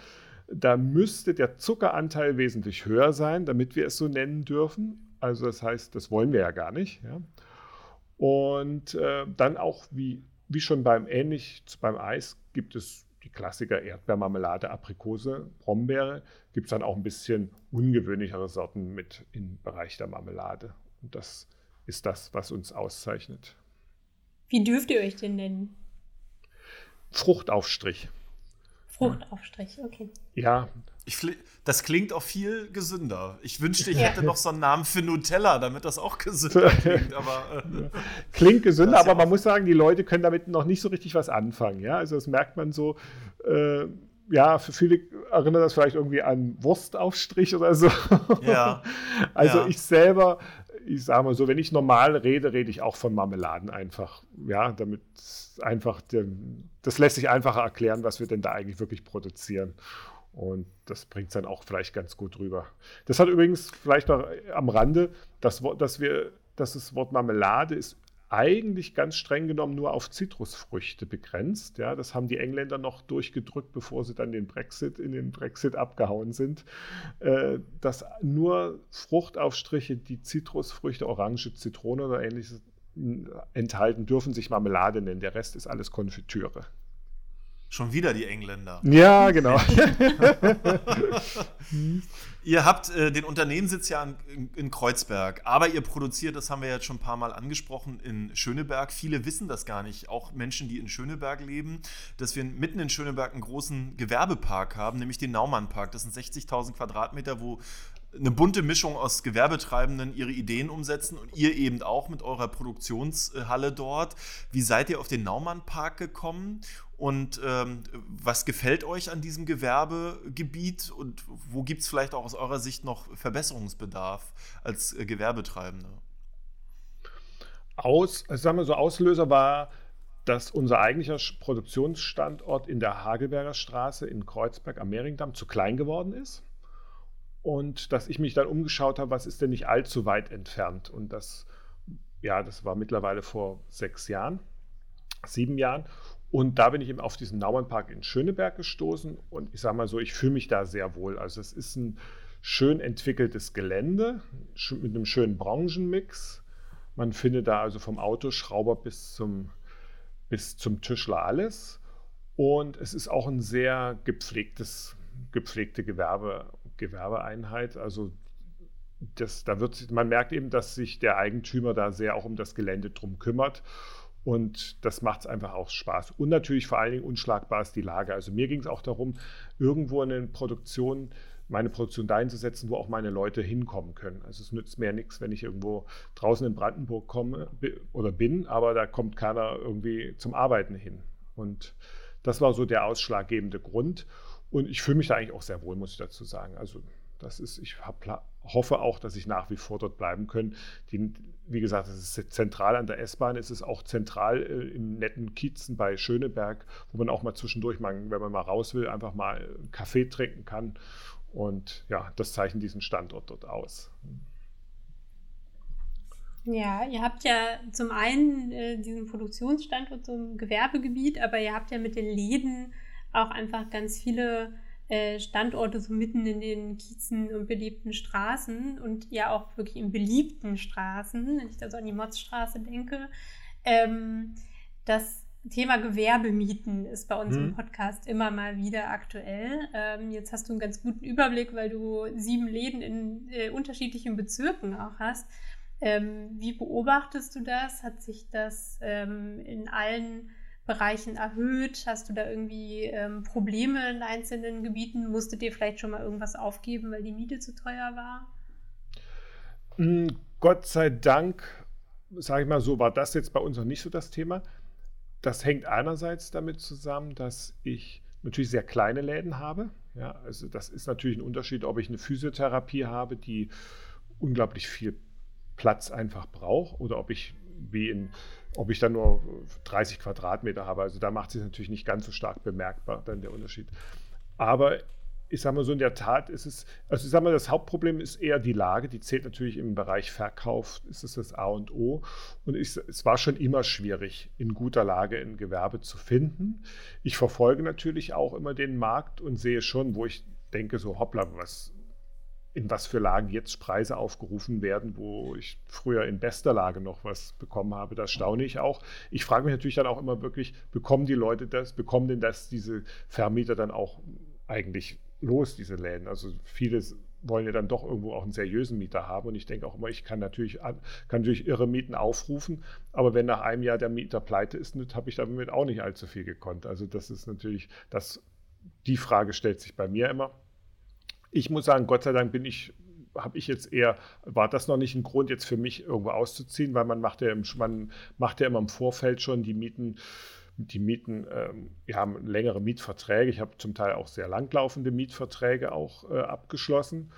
Da müsste der Zuckeranteil wesentlich höher sein, damit wir es so nennen dürfen. Also das heißt, das wollen wir ja gar nicht. Ja. Und äh, dann auch, wie, wie schon beim ähnlich beim Eis, gibt es Klassiker Erdbeermarmelade, Aprikose, Brombeere. Gibt es dann auch ein bisschen ungewöhnlichere Sorten mit im Bereich der Marmelade. Und das ist das, was uns auszeichnet. Wie dürft ihr euch denn nennen? Fruchtaufstrich. Fruchtaufstrich, okay. Ja, ich, das klingt auch viel gesünder. Ich wünschte, ich ja. hätte noch so einen Namen für Nutella, damit das auch gesünder klingt. Aber, äh, klingt gesünder, aber man muss sagen, die Leute können damit noch nicht so richtig was anfangen. Ja? Also das merkt man so. Äh, ja, für viele erinnert das vielleicht irgendwie an Wurstaufstrich oder so. Ja. also ja. ich selber, ich sage mal so, wenn ich normal rede, rede ich auch von Marmeladen einfach. Ja, damit einfach, das lässt sich einfacher erklären, was wir denn da eigentlich wirklich produzieren. Und das bringt es dann auch vielleicht ganz gut rüber. Das hat übrigens vielleicht noch am Rande, das, dass wir, dass das Wort Marmelade ist eigentlich ganz streng genommen nur auf Zitrusfrüchte begrenzt. Ja, das haben die Engländer noch durchgedrückt, bevor sie dann den Brexit in den Brexit abgehauen sind. Äh, dass nur Fruchtaufstriche, die Zitrusfrüchte, Orange, Zitrone oder ähnliches enthalten, dürfen sich Marmelade nennen. Der Rest ist alles Konfitüre. Schon wieder die Engländer. Ja, genau. ihr habt äh, den Unternehmenssitz ja in, in, Kreuzberg, aber ihr produziert, das haben wir jetzt schon ein paar Mal angesprochen, in Schöneberg. Viele wissen das gar nicht, auch Menschen, die in Schöneberg leben, dass wir mitten in Schöneberg einen großen Gewerbepark haben, nämlich den Naumannpark. Das sind 60.000 Quadratmeter, wo eine bunte Mischung aus Gewerbetreibenden ihre Ideen umsetzen und ihr eben auch mit eurer Produktionshalle dort. Wie seid ihr auf den Naumannpark gekommen und ähm, was gefällt euch an diesem Gewerbegebiet und wo gibt es vielleicht auch aus eurer Sicht noch Verbesserungsbedarf als äh, Gewerbetreibende? Aus, sagen wir so, Auslöser war, dass unser eigentlicher Produktionsstandort in der Hagelberger Straße in Kreuzberg am Mehringdamm zu klein geworden ist. Und dass ich mich dann umgeschaut habe, was ist denn nicht allzu weit entfernt. Und das, ja, das war mittlerweile vor sechs Jahren, sieben Jahren. Und da bin ich eben auf diesen Nauernpark in Schöneberg gestoßen und ich sage mal so, ich fühle mich da sehr wohl. Also es ist ein schön entwickeltes Gelände mit einem schönen Branchenmix. Man findet da also vom Autoschrauber bis zum, bis zum Tischler alles. Und es ist auch ein sehr gepflegtes, gepflegte Gewerbe, Gewerbeeinheit. Also das, da wird, man merkt eben, dass sich der Eigentümer da sehr auch um das Gelände drum kümmert und das macht es einfach auch Spaß. Und natürlich vor allen Dingen unschlagbar ist die Lage. Also mir ging es auch darum, irgendwo eine Produktion, meine Produktion dahin zu setzen, wo auch meine Leute hinkommen können. Also es nützt mir nichts, wenn ich irgendwo draußen in Brandenburg komme oder bin, aber da kommt keiner irgendwie zum Arbeiten hin. Und das war so der ausschlaggebende Grund. Und ich fühle mich da eigentlich auch sehr wohl, muss ich dazu sagen. Also Das ist, ich hab, hoffe auch, dass ich nach wie vor dort bleiben können. Die, wie gesagt, es ist zentral an der S-Bahn, es ist auch zentral äh, im netten Kiezen bei Schöneberg, wo man auch mal zwischendurch, mal, wenn man mal raus will, einfach mal einen Kaffee trinken kann. Und ja, das zeichnet diesen Standort dort aus. Ja, ihr habt ja zum einen äh, diesen Produktionsstandort zum Gewerbegebiet, aber ihr habt ja mit den Läden auch einfach ganz viele äh, Standorte so mitten in den Kiezen und belebten Straßen und ja auch wirklich in beliebten Straßen, wenn ich da so an die Motzstraße denke. Ähm, das Thema Gewerbemieten ist bei uns mhm. im Podcast immer mal wieder aktuell. Ähm, jetzt hast du einen ganz guten Überblick, weil du sieben Läden in äh, unterschiedlichen Bezirken auch hast. Ähm, wie beobachtest du das? Hat sich das ähm, in allen Bereichen erhöht? Hast du da irgendwie ähm, Probleme in einzelnen Gebieten? Musstet ihr vielleicht schon mal irgendwas aufgeben, weil die Miete zu teuer war? Mm, Gott sei Dank, sage ich mal so, war das jetzt bei uns noch nicht so das Thema. Das hängt einerseits damit zusammen, dass ich natürlich sehr kleine Läden habe. Ja, also das ist natürlich ein Unterschied, ob ich eine Physiotherapie habe, die unglaublich viel Platz einfach brauche oder ob ich wie in, ob ich dann nur 30 Quadratmeter habe. Also da macht sich natürlich nicht ganz so stark bemerkbar dann der Unterschied. Aber ich sage mal so, in der Tat ist es, also ich sage mal, das Hauptproblem ist eher die Lage. Die zählt natürlich im Bereich Verkauf, ist es das A und O. Und ich, es war schon immer schwierig, in guter Lage ein Gewerbe zu finden. Ich verfolge natürlich auch immer den Markt und sehe schon, wo ich denke, so hoppla, was, in was für Lagen jetzt Preise aufgerufen werden, wo ich früher in bester Lage noch was bekommen habe. Das staune ich auch. Ich frage mich natürlich dann auch immer wirklich, bekommen die Leute das, bekommen denn das diese Vermieter dann auch eigentlich los, diese Läden? Also viele wollen ja dann doch irgendwo auch einen seriösen Mieter haben. Und ich denke auch immer, ich kann natürlich, kann natürlich irre Mieten aufrufen, aber wenn nach einem Jahr der Mieter pleite ist, habe ich damit auch nicht allzu viel gekonnt. Also das ist natürlich, das, die Frage stellt sich bei mir immer. Ich muss sagen, Gott sei Dank bin ich habe ich jetzt eher, war das noch nicht ein Grund, jetzt für mich irgendwo auszuziehen, weil man macht ja, im, man macht ja immer im Vorfeld schon die Mieten, die Mieten, ähm, wir haben längere Mietverträge. Ich habe zum Teil auch sehr langlaufende Mietverträge auch äh, abgeschlossen.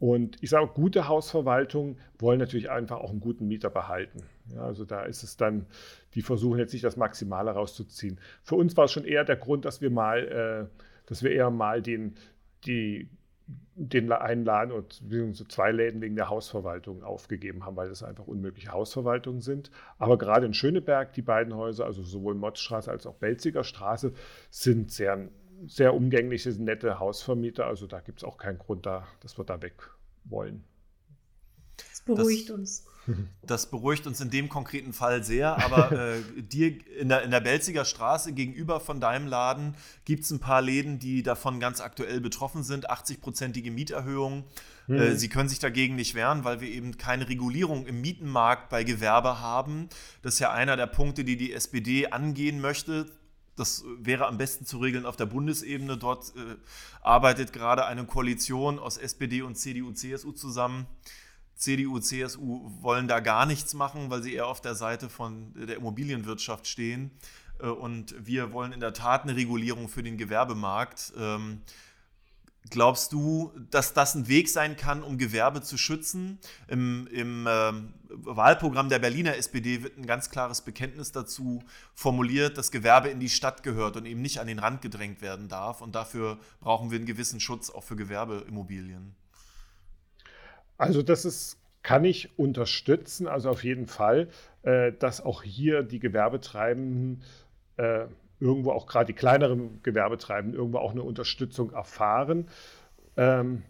Und ich sage, gute Hausverwaltungen wollen natürlich einfach auch einen guten Mieter behalten. Ja, also da ist es dann, die versuchen jetzt nicht das Maximale rauszuziehen. Für uns war es schon eher der Grund, dass wir mal, äh, dass wir eher mal den, die den einen Laden und so zwei Läden wegen der Hausverwaltung aufgegeben haben, weil das einfach unmögliche Hausverwaltungen sind. Aber gerade in Schöneberg, die beiden Häuser, also sowohl Motzstraße als auch Belziger Straße, sind sehr, sehr umgängliche, nette Hausvermieter. Also da gibt es auch keinen Grund, da, dass wir da weg wollen. Das beruhigt das, uns. Das beruhigt uns in dem konkreten Fall sehr, aber äh, dir in der, in der Belziger Straße gegenüber von deinem Laden gibt es ein paar Läden, die davon ganz aktuell betroffen sind. 80-prozentige Mieterhöhungen. Mhm. Äh, sie können sich dagegen nicht wehren, weil wir eben keine Regulierung im Mietenmarkt bei Gewerbe haben. Das ist ja einer der Punkte, die die SPD angehen möchte. Das wäre am besten zu regeln auf der Bundesebene. Dort äh, arbeitet gerade eine Koalition aus SPD und CDU, CSU zusammen CDU, CSU wollen da gar nichts machen, weil sie eher auf der Seite von der Immobilienwirtschaft stehen. Äh, und wir wollen in der Tat eine Regulierung für den Gewerbemarkt. Ähm, glaubst du, dass das ein Weg sein kann, um Gewerbe zu schützen? Im, im äh, Wahlprogramm der Berliner SPD wird ein ganz klares Bekenntnis dazu formuliert, dass Gewerbe in die Stadt gehört und eben nicht an den Rand gedrängt werden darf. Und dafür brauchen wir einen gewissen Schutz auch für Gewerbeimmobilien. Also das ist, kann ich unterstützen, also auf jeden Fall, äh, dass auch hier die Gewerbetreibenden äh, irgendwo auch gerade die kleineren Gewerbetreibenden irgendwo auch eine Unterstützung erfahren. Ähm,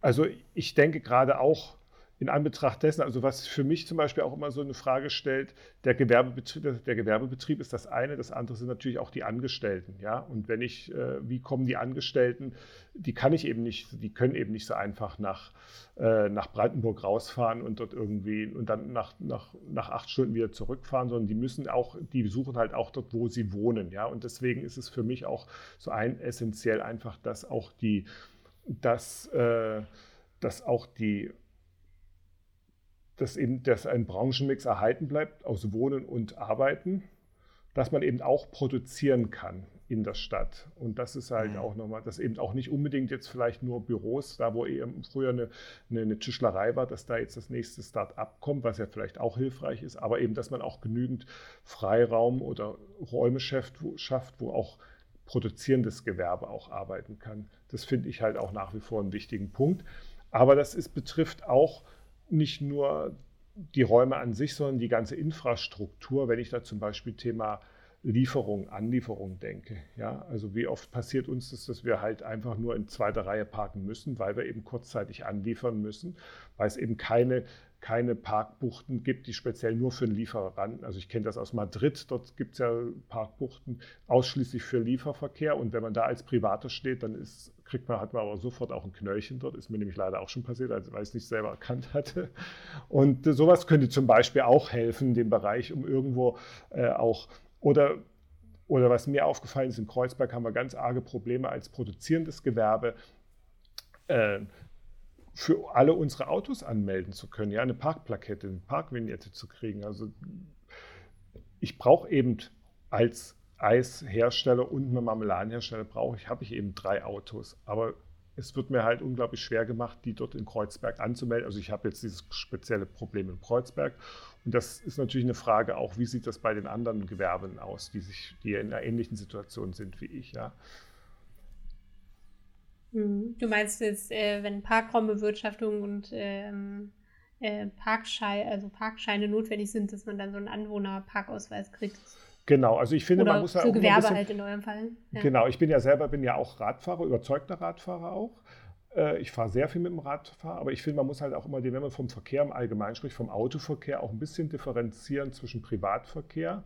also ich denke gerade auch, in Anbetracht dessen, also was für mich zum Beispiel auch immer so eine Frage stellt, der Gewerbebetrieb, der Gewerbebetrieb ist das eine, das andere sind natürlich auch die Angestellten, ja. Und wenn ich, äh, wie kommen die Angestellten, die kann ich eben nicht, die können eben nicht so einfach nach, äh, nach Brandenburg rausfahren und dort irgendwie und dann nach, nach, nach acht Stunden wieder zurückfahren, sondern die müssen auch, die suchen halt auch dort, wo sie wohnen, ja. Und deswegen ist es für mich auch so ein essentiell einfach, dass auch die, dass, äh, dass auch die dass eben dass ein Branchenmix erhalten bleibt aus Wohnen und Arbeiten, dass man eben auch produzieren kann. in der Stadt. Und das ist halt Mhm. auch nochmal, dass eben auch nicht unbedingt jetzt vielleicht nur Büros, da wo eben früher eine, eine, eine Tischlerei war, dass da jetzt das nächste Start-up kommt, was ja vielleicht auch hilfreich ist, aber eben, dass man auch genügend Freiraum oder Räume schafft, wo, schafft, wo auch produzierendes Gewerbe auch arbeiten kann. Das finde ich halt auch nach wie vor einen wichtigen Punkt. Aber das ist, betrifft auch nicht nur die Räume an sich, sondern die ganze Infrastruktur, wenn ich da zum Beispiel Thema Lieferung, Anlieferung denke. Ja, also wie oft passiert uns das, dass wir halt einfach nur in zweiter Reihe parken müssen, weil wir eben kurzzeitig anliefern müssen, weil es eben keine, keine Parkbuchten gibt, die speziell nur für den Lieferanten, also ich kenne das aus Madrid, dort gibt es ja Parkbuchten ausschließlich für Lieferverkehr und wenn man da als Privater steht, dann ist, kriegt man, hat man aber sofort auch ein Knöllchen dort, ist mir nämlich leider auch schon passiert, weil ich es nicht selber erkannt hatte. Und äh, sowas könnte zum Beispiel auch helfen, dem Bereich, um irgendwo äh, auch oder, oder was mir aufgefallen ist, in Kreuzberg haben wir ganz arge Probleme als produzierendes Gewerbe, äh, für alle unsere Autos anmelden zu können, ja, eine Parkplakette, eine Parkvignette zu kriegen. Also ich brauche eben als Eishersteller und eine Marmeladenhersteller brauche ich, habe ich eben drei Autos. Aber es wird mir halt unglaublich schwer gemacht, die dort in Kreuzberg anzumelden. Also ich habe jetzt dieses spezielle Problem in Kreuzberg. Und das ist natürlich eine Frage auch, wie sieht das bei den anderen Gewerben aus, die, sich, die in einer ähnlichen Situation sind wie ich. Ja. Mhm. Du meinst jetzt, äh, wenn Parkraumbewirtschaftung und ähm, äh, Parkschei also Parkscheine notwendig sind, dass man dann so einen Anwohnerparkausweis kriegt. Genau, also ich finde, Oder man muss ja auch Gewerbe bisschen, halt in eurem Fall. Ja. Genau, ich bin ja selber, bin ja auch Radfahrer, überzeugter Radfahrer auch. Äh, Ich fahre sehr viel mit dem Radfahren, aber ich finde, man muss halt auch immer, wenn man vom Verkehr im Allgemeinen spricht, vom Autoverkehr auch ein bisschen differenzieren zwischen Privatverkehr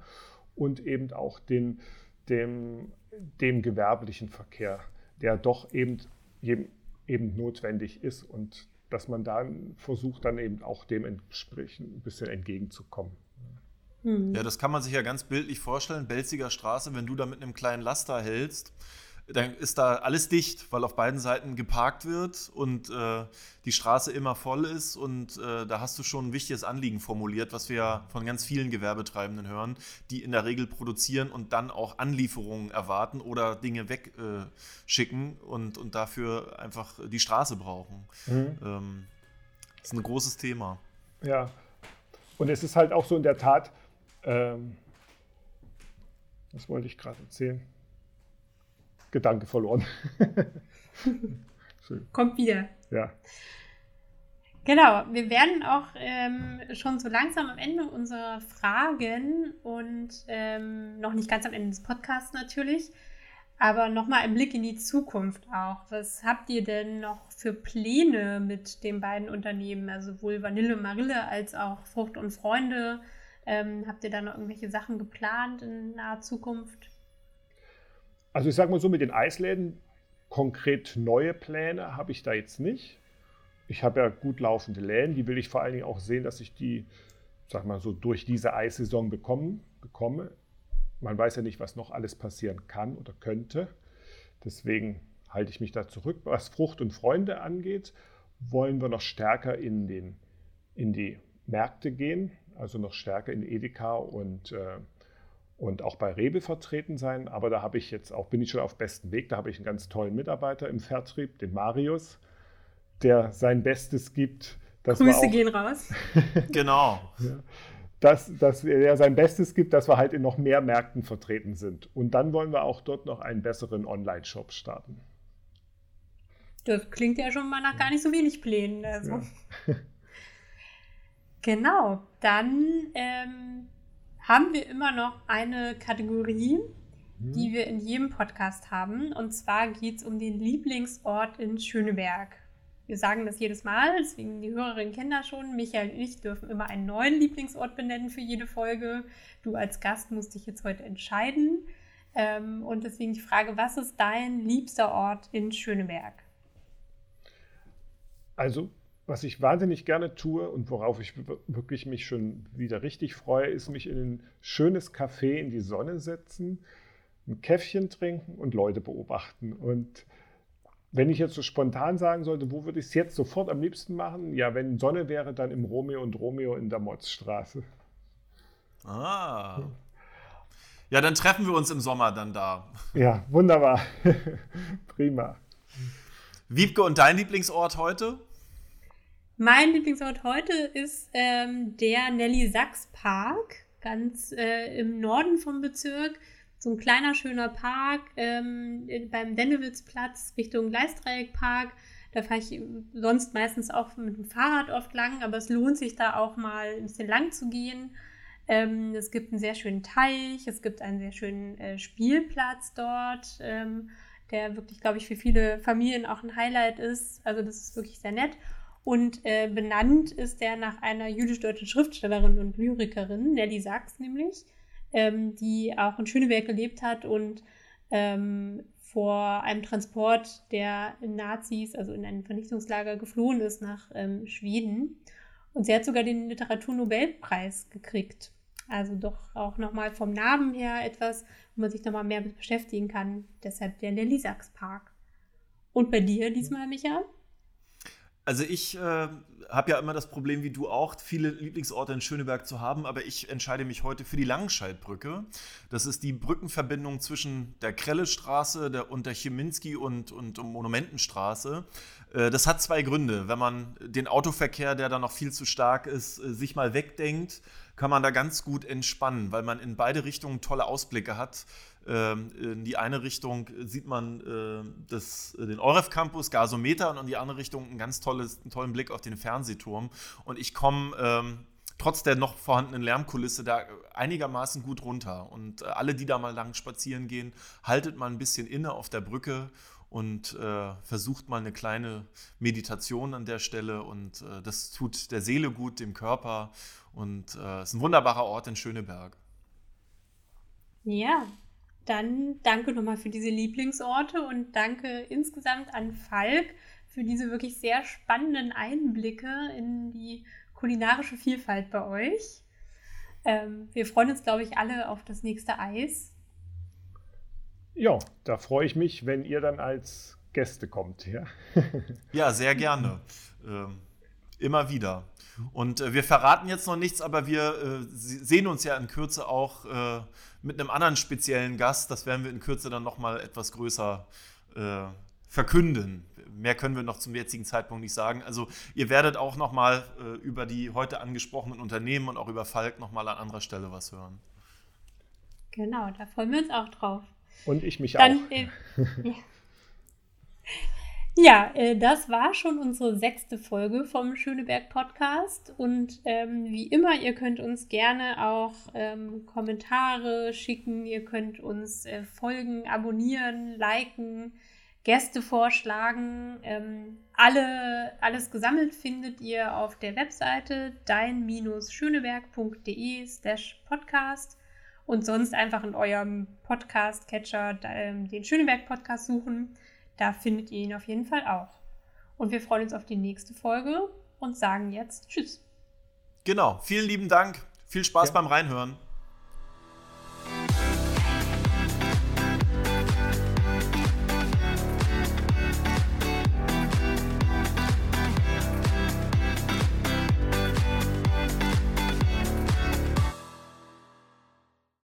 und eben auch den, dem, dem gewerblichen Verkehr, der doch eben, eben, eben notwendig ist und dass man dann versucht, dann eben auch dementsprechend ein bisschen entgegenzukommen. Mhm. Ja, das kann man sich ja ganz bildlich vorstellen. Belziger Straße, wenn du da mit einem kleinen Laster hältst, dann ist da alles dicht, weil auf beiden Seiten geparkt wird und äh, die Straße immer voll ist. Und äh, da hast du schon ein wichtiges Anliegen formuliert, was wir ja von ganz vielen Gewerbetreibenden hören, die in der Regel produzieren und dann auch Anlieferungen erwarten oder Dinge wegschicken äh, und, und dafür einfach die Straße brauchen. Ähm, das ist ein großes Thema. Ja, und es ist halt auch so in der Tat, ähm, was wollte ich gerade erzählen? Gedanke verloren. Kommt wieder. Ja, Genau, wir werden auch ähm, schon so langsam am Ende unserer Fragen und ähm, noch nicht ganz am Ende des Podcasts natürlich, aber nochmal ein Blick in die Zukunft auch. Was habt ihr denn noch für Pläne mit den beiden Unternehmen, also sowohl Vanille Marille als auch Frucht und Freunde? Ähm, habt ihr da noch irgendwelche Sachen geplant in naher Zukunft? Also ich sage mal so, mit den Eisläden konkret neue Pläne habe ich da jetzt nicht. Ich habe ja gut laufende Läden, die will ich vor allen Dingen auch sehen, dass ich die, sag mal so, durch diese Eissaison bekommen, bekomme. Man weiß ja nicht, was noch alles passieren kann oder könnte. Deswegen halte ich mich da zurück. Was Frucht und Freunde angeht, wollen wir noch stärker in, den, in die Märkte gehen, also noch stärker in Edeka und, äh, und auch bei Rewe vertreten sein. Aber da habe ich jetzt auch, bin ich schon auf bestem Weg. Da habe ich einen ganz tollen Mitarbeiter im Vertrieb, den Marius, der sein Bestes gibt. dass wir Grüße auch- gehen raus. Genau. dass, dass er sein Bestes gibt, dass wir halt in noch mehr Märkten vertreten sind. Und dann wollen wir auch dort noch einen besseren Online-Shop starten. Das klingt ja schon mal nach gar nicht so wenig Plänen. Also. Ja. Genau, dann ähm, haben wir immer noch eine Kategorie, die wir in jedem Podcast haben. Und zwar geht es um den Lieblingsort in Schöneberg. Wir sagen das jedes Mal, deswegen die Hörerinnen kennen das schon. Michael und ich dürfen immer einen neuen Lieblingsort benennen für jede Folge. Du als Gast musst dich jetzt heute entscheiden. Ähm, und deswegen die Frage, was ist dein liebster Ort in Schöneberg? Also, was ich wahnsinnig gerne tue und worauf ich wirklich mich schon wieder richtig freue, ist mich in ein schönes Café in die Sonne setzen, ein Käffchen trinken und Leute beobachten. Und wenn ich jetzt so spontan sagen sollte, wo würde ich es jetzt sofort am liebsten machen? Ja, wenn Sonne wäre, dann im Romeo und Romeo in der Motzstraße. Ah. Ja, dann treffen wir uns im Sommer dann da. Ja, wunderbar. Prima. Wiebke, und dein Lieblingsort heute? Mein Lieblingsort heute ist ähm, der Nelly Sachs Park, ganz äh, im Norden vom Bezirk. So ein kleiner, schöner Park ähm, beim Dennewitzplatz Richtung Gleisdreieckpark. Da fahre ich sonst meistens auch mit dem Fahrrad oft lang, aber es lohnt sich da auch mal ein bisschen lang zu gehen. Ähm, es gibt einen sehr schönen Teich, es gibt einen sehr schönen äh, Spielplatz dort, ähm, der wirklich, glaube ich, für viele Familien auch ein Highlight ist. Also das ist wirklich sehr nett. Und äh, benannt ist der nach einer jüdisch-deutschen Schriftstellerin und Lyrikerin, Nelly Sachs nämlich, ähm, die auch in Schöneberg gelebt hat und ähm, vor einem Transport der Nazis, also in ein Vernichtungslager, geflohen ist nach ähm, Schweden. Und sie hat sogar den Literaturnobelpreis gekriegt. Also doch auch nochmal vom Namen her etwas, wo man sich nochmal mehr beschäftigen kann. Deshalb der Lilly Sachs Park. Und bei dir diesmal, Micha? Also ich äh, habe ja immer das Problem, wie du auch, viele Lieblingsorte in Schöneberg zu haben, aber ich entscheide mich heute für die Langenscheidbrücke. Das ist die Brückenverbindung zwischen der Krellestraße der, und der Cheminski und, und Monumentenstraße. Äh, das hat zwei Gründe. Wenn man den Autoverkehr, der da noch viel zu stark ist, äh, sich mal wegdenkt, kann man da ganz gut entspannen, weil man in beide Richtungen tolle Ausblicke hat. Ähm, in die eine Richtung sieht man äh, das, den Euref Campus, Gasometer, und in die andere Richtung einen ganz tolles, einen tollen Blick auf den Fernsehturm. Und ich komme ähm, trotz der noch vorhandenen Lärmkulisse da einigermaßen gut runter. Und alle, die da mal lang spazieren gehen, haltet mal ein bisschen inne auf der Brücke und äh, versucht mal eine kleine Meditation an der Stelle und äh, das tut der Seele gut, dem Körper und äh, ist ein wunderbarer Ort in Schöneberg. Ja, dann danke nochmal für diese Lieblingsorte und danke insgesamt an Falk für diese wirklich sehr spannenden Einblicke in die kulinarische Vielfalt bei euch. Ähm, wir freuen uns, glaube ich, alle auf das nächste Eis. Ja, da freue ich mich, wenn ihr dann als Gäste kommt. Ja, ja sehr gerne. Ähm, immer wieder. Und äh, wir verraten jetzt noch nichts, aber wir äh, sehen uns ja in Kürze auch äh, mit einem anderen speziellen Gast. Das werden wir in Kürze dann nochmal etwas größer äh, verkünden. Mehr können wir noch zum jetzigen Zeitpunkt nicht sagen. Also ihr werdet auch nochmal äh, über die heute angesprochenen Unternehmen und auch über Falk nochmal an anderer Stelle was hören. Genau, da freuen wir uns auch drauf. Und ich mich Dann, auch. Äh, ja, ja äh, das war schon unsere sechste Folge vom Schöneberg Podcast. Und ähm, wie immer, ihr könnt uns gerne auch ähm, Kommentare schicken. Ihr könnt uns äh, folgen, abonnieren, liken. Gäste vorschlagen. Ähm, alle, alles gesammelt findet ihr auf der Webseite dein-schöneberg.de slash podcast und sonst einfach in eurem Podcast-Catcher ähm, den Schöneberg-Podcast suchen. Da findet ihr ihn auf jeden Fall auch. Und wir freuen uns auf die nächste Folge und sagen jetzt Tschüss. Genau, vielen lieben Dank. Viel Spaß ja. beim Reinhören.